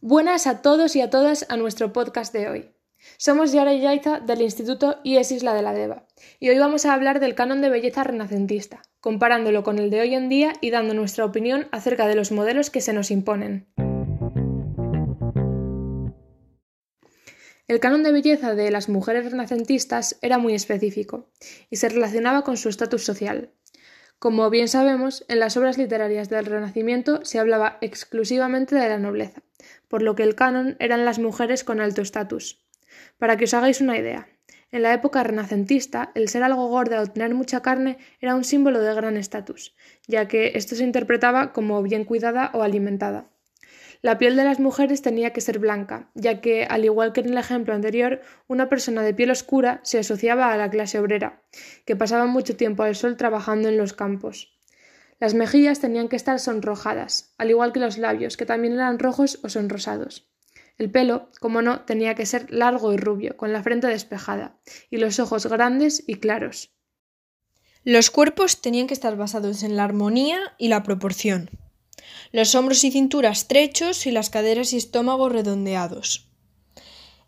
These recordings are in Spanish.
Buenas a todos y a todas a nuestro podcast de hoy. Somos Yara y Yaiza del Instituto IES Isla de la Deva y hoy vamos a hablar del canon de belleza renacentista, comparándolo con el de hoy en día y dando nuestra opinión acerca de los modelos que se nos imponen. El canon de belleza de las mujeres renacentistas era muy específico y se relacionaba con su estatus social, como bien sabemos, en las obras literarias del Renacimiento se hablaba exclusivamente de la nobleza, por lo que el canon eran las mujeres con alto estatus. Para que os hagáis una idea, en la época renacentista, el ser algo gorda o tener mucha carne era un símbolo de gran estatus, ya que esto se interpretaba como bien cuidada o alimentada. La piel de las mujeres tenía que ser blanca, ya que, al igual que en el ejemplo anterior, una persona de piel oscura se asociaba a la clase obrera, que pasaba mucho tiempo al sol trabajando en los campos. Las mejillas tenían que estar sonrojadas, al igual que los labios, que también eran rojos o sonrosados. El pelo, como no, tenía que ser largo y rubio, con la frente despejada, y los ojos grandes y claros. Los cuerpos tenían que estar basados en la armonía y la proporción los hombros y cintura estrechos y las caderas y estómago redondeados.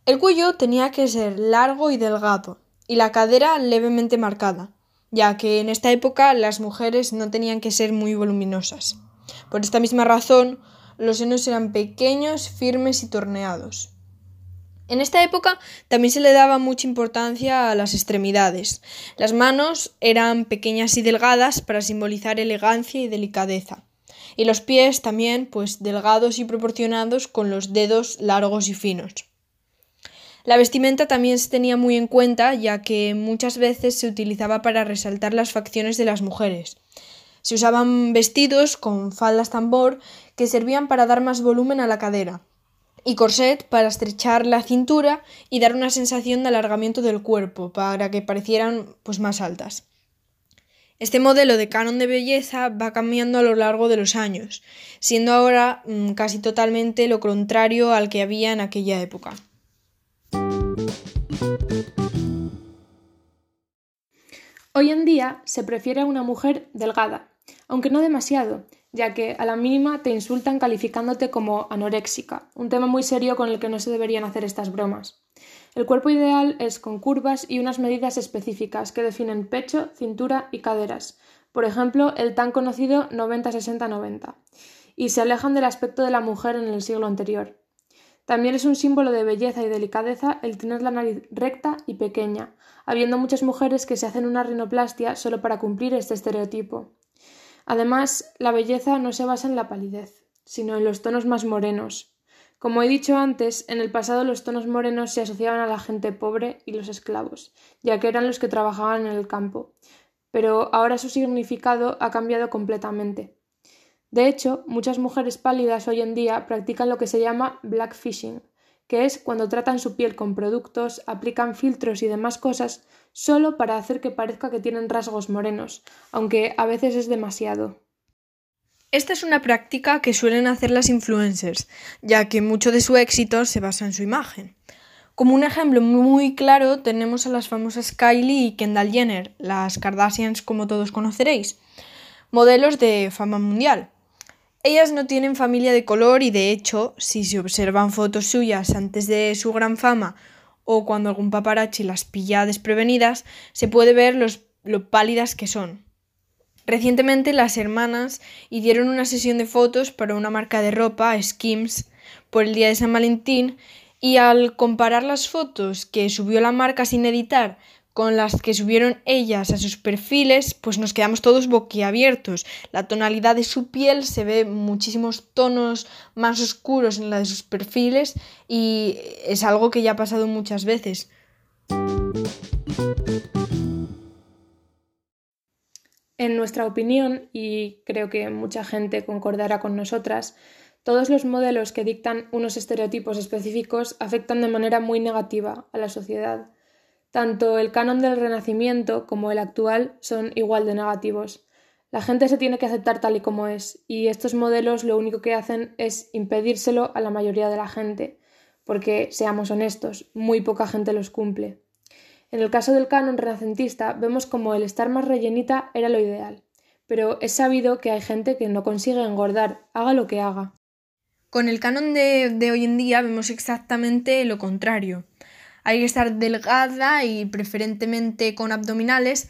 El cuello tenía que ser largo y delgado, y la cadera levemente marcada, ya que en esta época las mujeres no tenían que ser muy voluminosas. Por esta misma razón, los senos eran pequeños, firmes y torneados. En esta época también se le daba mucha importancia a las extremidades. Las manos eran pequeñas y delgadas para simbolizar elegancia y delicadeza y los pies también pues delgados y proporcionados con los dedos largos y finos. La vestimenta también se tenía muy en cuenta ya que muchas veces se utilizaba para resaltar las facciones de las mujeres. Se usaban vestidos con faldas tambor que servían para dar más volumen a la cadera y corset para estrechar la cintura y dar una sensación de alargamiento del cuerpo para que parecieran pues más altas. Este modelo de canon de belleza va cambiando a lo largo de los años, siendo ahora mm, casi totalmente lo contrario al que había en aquella época. Hoy en día se prefiere a una mujer delgada, aunque no demasiado, ya que a la mínima te insultan calificándote como anoréxica, un tema muy serio con el que no se deberían hacer estas bromas. El cuerpo ideal es con curvas y unas medidas específicas que definen pecho, cintura y caderas, por ejemplo, el tan conocido 90-60-90, y se alejan del aspecto de la mujer en el siglo anterior. También es un símbolo de belleza y delicadeza el tener la nariz recta y pequeña, habiendo muchas mujeres que se hacen una rinoplastia solo para cumplir este estereotipo. Además, la belleza no se basa en la palidez, sino en los tonos más morenos, como he dicho antes, en el pasado los tonos morenos se asociaban a la gente pobre y los esclavos, ya que eran los que trabajaban en el campo, pero ahora su significado ha cambiado completamente. De hecho, muchas mujeres pálidas hoy en día practican lo que se llama blackfishing, que es cuando tratan su piel con productos, aplican filtros y demás cosas solo para hacer que parezca que tienen rasgos morenos, aunque a veces es demasiado. Esta es una práctica que suelen hacer las influencers, ya que mucho de su éxito se basa en su imagen. Como un ejemplo muy claro tenemos a las famosas Kylie y Kendall Jenner, las Kardashians como todos conoceréis, modelos de fama mundial. Ellas no tienen familia de color y de hecho, si se observan fotos suyas antes de su gran fama o cuando algún paparazzi las pilla desprevenidas, se puede ver lo pálidas que son. Recientemente las hermanas hicieron una sesión de fotos para una marca de ropa, Skims, por el día de San Valentín y al comparar las fotos que subió la marca sin editar con las que subieron ellas a sus perfiles, pues nos quedamos todos boquiabiertos. La tonalidad de su piel se ve muchísimos tonos más oscuros en la de sus perfiles y es algo que ya ha pasado muchas veces. En nuestra opinión, y creo que mucha gente concordará con nosotras, todos los modelos que dictan unos estereotipos específicos afectan de manera muy negativa a la sociedad. Tanto el canon del Renacimiento como el actual son igual de negativos. La gente se tiene que aceptar tal y como es, y estos modelos lo único que hacen es impedírselo a la mayoría de la gente, porque, seamos honestos, muy poca gente los cumple. En el caso del canon renacentista vemos como el estar más rellenita era lo ideal, pero es sabido que hay gente que no consigue engordar, haga lo que haga. Con el canon de, de hoy en día vemos exactamente lo contrario. Hay que estar delgada y preferentemente con abdominales,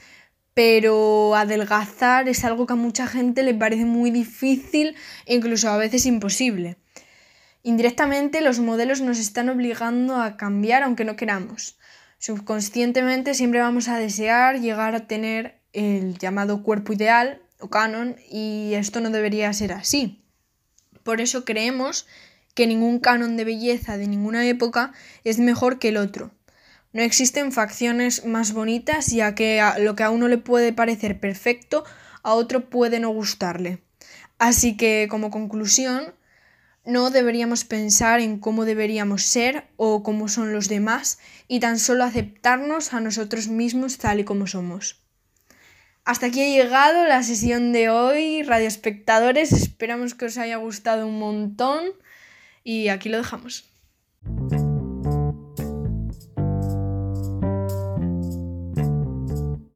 pero adelgazar es algo que a mucha gente le parece muy difícil e incluso a veces imposible. Indirectamente los modelos nos están obligando a cambiar aunque no queramos. Subconscientemente siempre vamos a desear llegar a tener el llamado cuerpo ideal o canon y esto no debería ser así. Por eso creemos que ningún canon de belleza de ninguna época es mejor que el otro. No existen facciones más bonitas ya que lo que a uno le puede parecer perfecto a otro puede no gustarle. Así que como conclusión, no deberíamos pensar en cómo deberíamos ser o cómo son los demás y tan solo aceptarnos a nosotros mismos tal y como somos. Hasta aquí ha llegado la sesión de hoy, radioespectadores. Esperamos que os haya gustado un montón y aquí lo dejamos.